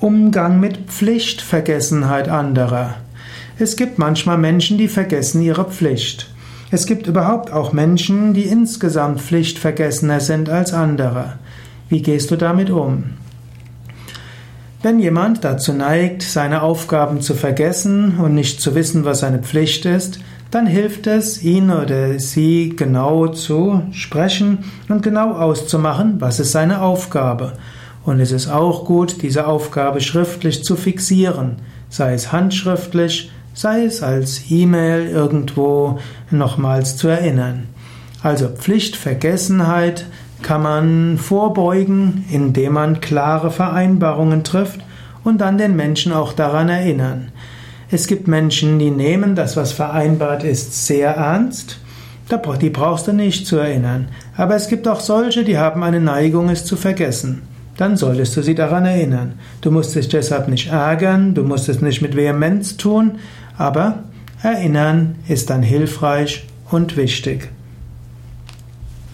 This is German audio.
Umgang mit Pflichtvergessenheit anderer. Es gibt manchmal Menschen, die vergessen ihre Pflicht. Es gibt überhaupt auch Menschen, die insgesamt pflichtvergessener sind als andere. Wie gehst du damit um? Wenn jemand dazu neigt, seine Aufgaben zu vergessen und nicht zu wissen, was seine Pflicht ist, dann hilft es, ihn oder sie genau zu sprechen und genau auszumachen, was ist seine Aufgabe. Und es ist auch gut, diese Aufgabe schriftlich zu fixieren, sei es handschriftlich, sei es als E-Mail irgendwo nochmals zu erinnern. Also Pflichtvergessenheit kann man vorbeugen, indem man klare Vereinbarungen trifft und dann den Menschen auch daran erinnern. Es gibt Menschen, die nehmen das, was vereinbart ist, sehr ernst. Die brauchst du nicht zu erinnern. Aber es gibt auch solche, die haben eine Neigung, es zu vergessen dann solltest du sie daran erinnern. Du musst dich deshalb nicht ärgern, du musst es nicht mit Vehemenz tun, aber erinnern ist dann hilfreich und wichtig.